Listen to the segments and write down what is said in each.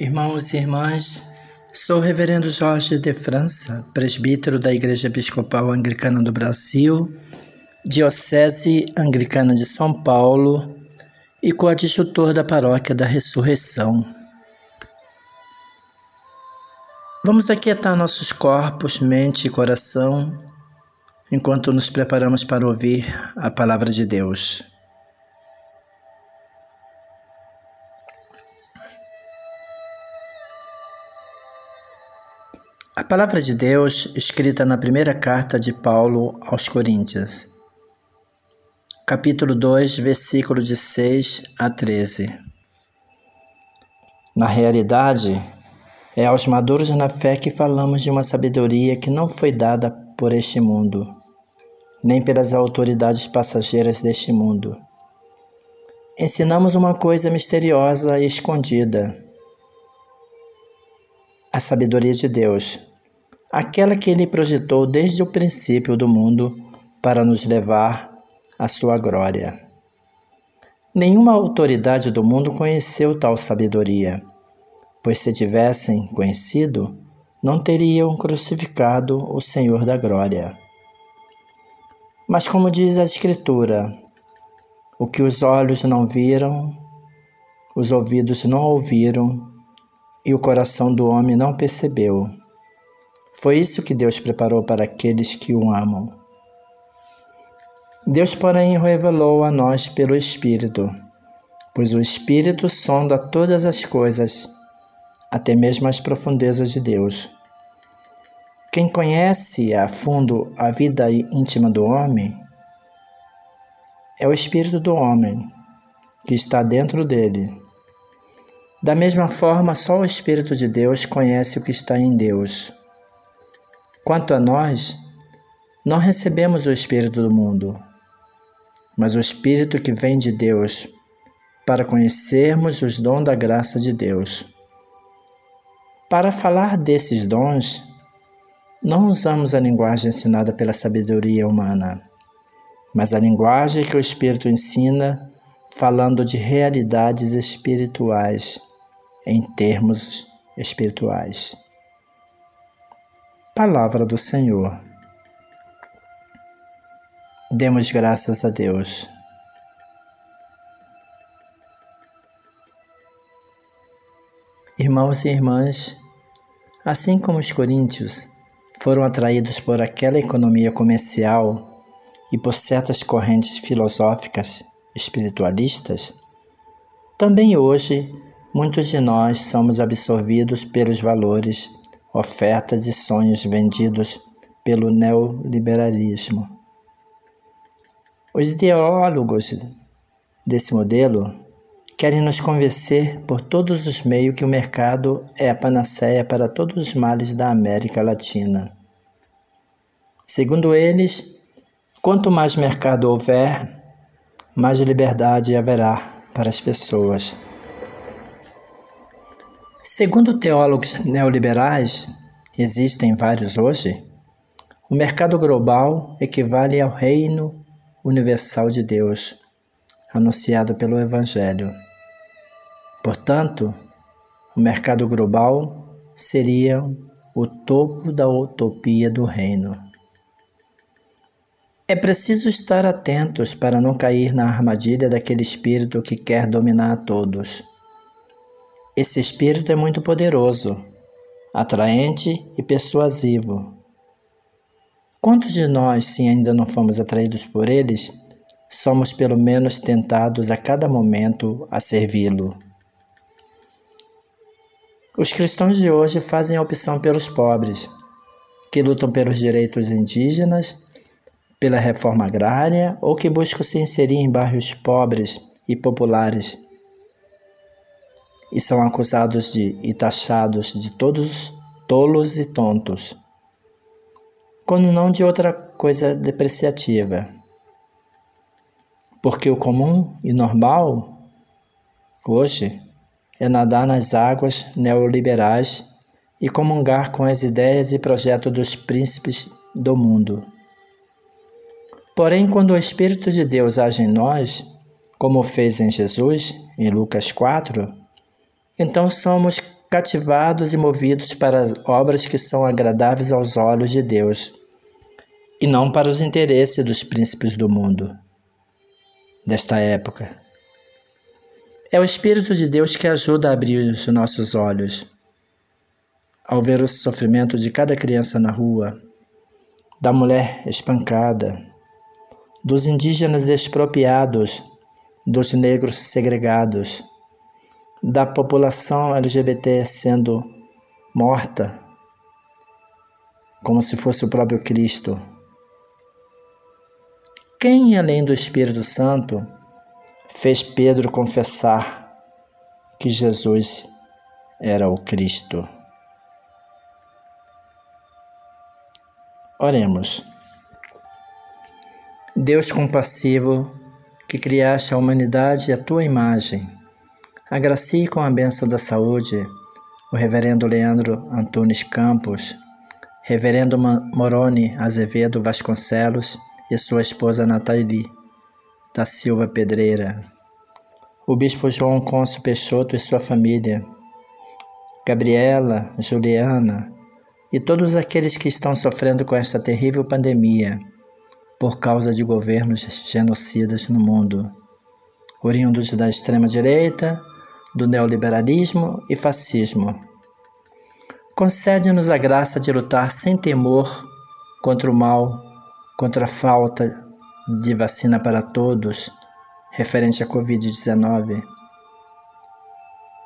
Irmãos e irmãs, sou o Reverendo Jorge de França, presbítero da Igreja Episcopal Anglicana do Brasil, Diocese Anglicana de São Paulo e coadjutor da Paróquia da Ressurreição. Vamos aquietar nossos corpos, mente e coração enquanto nos preparamos para ouvir a palavra de Deus. A palavra de Deus, escrita na primeira carta de Paulo aos Coríntios, capítulo 2, versículo de 6 a 13. Na realidade, é aos maduros na fé que falamos de uma sabedoria que não foi dada por este mundo, nem pelas autoridades passageiras deste mundo. Ensinamos uma coisa misteriosa e escondida a sabedoria de Deus, aquela que Ele projetou desde o princípio do mundo para nos levar à sua glória. Nenhuma autoridade do mundo conheceu tal sabedoria, pois se tivessem conhecido, não teriam crucificado o Senhor da glória. Mas, como diz a Escritura, o que os olhos não viram, os ouvidos não ouviram e o coração do homem não percebeu. Foi isso que Deus preparou para aqueles que o amam. Deus, porém, revelou a nós pelo Espírito, pois o Espírito sonda todas as coisas, até mesmo as profundezas de Deus. Quem conhece a fundo a vida íntima do homem é o Espírito do homem que está dentro dele. Da mesma forma, só o Espírito de Deus conhece o que está em Deus. Quanto a nós, não recebemos o Espírito do mundo, mas o Espírito que vem de Deus, para conhecermos os dons da graça de Deus. Para falar desses dons, não usamos a linguagem ensinada pela sabedoria humana, mas a linguagem que o Espírito ensina, falando de realidades espirituais em termos espirituais. Palavra do Senhor. Demos graças a Deus. Irmãos e irmãs, assim como os coríntios foram atraídos por aquela economia comercial e por certas correntes filosóficas espiritualistas, também hoje muitos de nós somos absorvidos pelos valores ofertas e sonhos vendidos pelo neoliberalismo. Os ideólogos desse modelo querem nos convencer por todos os meios que o mercado é a panaceia para todos os males da América Latina. Segundo eles, quanto mais mercado houver, mais liberdade haverá para as pessoas. Segundo teólogos neoliberais, existem vários hoje, o mercado global equivale ao reino universal de Deus, anunciado pelo Evangelho. Portanto, o mercado global seria o topo da utopia do reino. É preciso estar atentos para não cair na armadilha daquele espírito que quer dominar a todos esse espírito é muito poderoso, atraente e persuasivo. Quantos de nós, se ainda não fomos atraídos por eles, somos pelo menos tentados a cada momento a servi-lo? Os cristãos de hoje fazem a opção pelos pobres, que lutam pelos direitos indígenas, pela reforma agrária ou que buscam se inserir em bairros pobres e populares e são acusados de e taxados de todos tolos e tontos, quando não de outra coisa depreciativa. Porque o comum e normal hoje é nadar nas águas neoliberais e comungar com as ideias e projetos dos príncipes do mundo. Porém, quando o Espírito de Deus age em nós, como fez em Jesus, em Lucas 4, então somos cativados e movidos para obras que são agradáveis aos olhos de Deus, e não para os interesses dos príncipes do mundo desta época. É o Espírito de Deus que ajuda a abrir os nossos olhos ao ver o sofrimento de cada criança na rua, da mulher espancada, dos indígenas expropriados, dos negros segregados, da população LGBT sendo morta, como se fosse o próprio Cristo. Quem, além do Espírito Santo, fez Pedro confessar que Jesus era o Cristo? Oremos. Deus compassivo, que criaste a humanidade à tua imagem, agracie com a bênção da saúde o Reverendo Leandro Antunes Campos, Reverendo Moroni Azevedo Vasconcelos e sua esposa Nathalie da Silva Pedreira, o Bispo João Côncio Peixoto e sua família, Gabriela, Juliana, e todos aqueles que estão sofrendo com esta terrível pandemia por causa de governos genocidas no mundo, oriundos da extrema-direita, do neoliberalismo e fascismo. Concede-nos a graça de lutar sem temor contra o mal, contra a falta de vacina para todos referente à Covid-19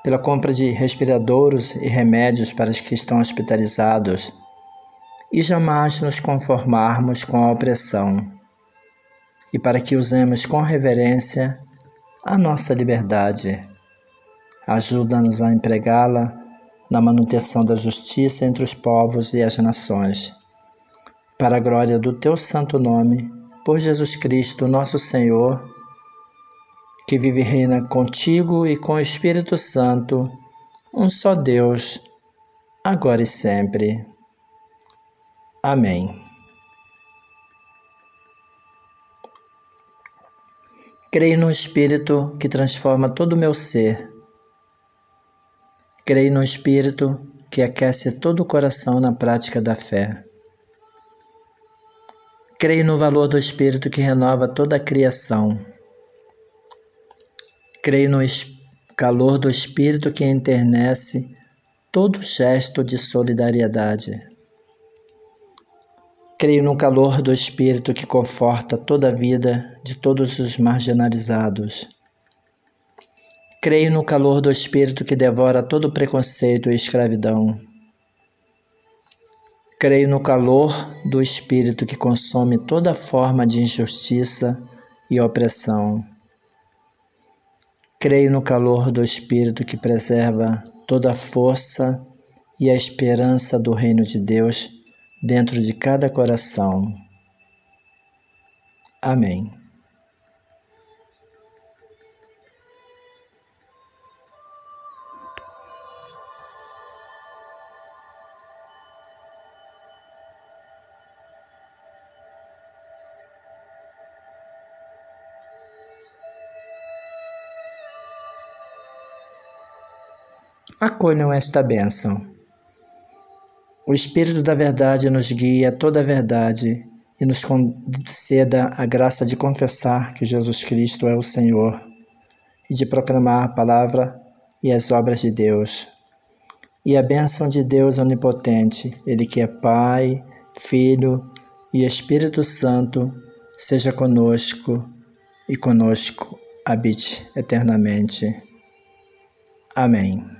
pela compra de respiradouros e remédios para os que estão hospitalizados, e jamais nos conformarmos com a opressão, e para que usemos com reverência a nossa liberdade. Ajuda-nos a empregá-la na manutenção da justiça entre os povos e as nações. Para a glória do teu santo nome, por Jesus Cristo, nosso Senhor, que vive e reina contigo e com o Espírito Santo, um só Deus, agora e sempre. Amém. Creio no Espírito que transforma todo o meu ser. Creio no Espírito que aquece todo o coração na prática da fé. Creio no valor do Espírito que renova toda a criação. Creio no calor do Espírito que enternece todo gesto de solidariedade. Creio no calor do Espírito que conforta toda a vida de todos os marginalizados. Creio no calor do Espírito que devora todo preconceito e escravidão. Creio no calor do Espírito que consome toda forma de injustiça e opressão. Creio no calor do Espírito que preserva toda a força e a esperança do reino de Deus dentro de cada coração. Amém. Acolham esta bênção. O Espírito da Verdade nos guia a toda a verdade e nos conceda a graça de confessar que Jesus Cristo é o Senhor e de proclamar a palavra e as obras de Deus. E a bênção de Deus Onipotente, Ele que é Pai, Filho e Espírito Santo, seja conosco e conosco habite eternamente. Amém.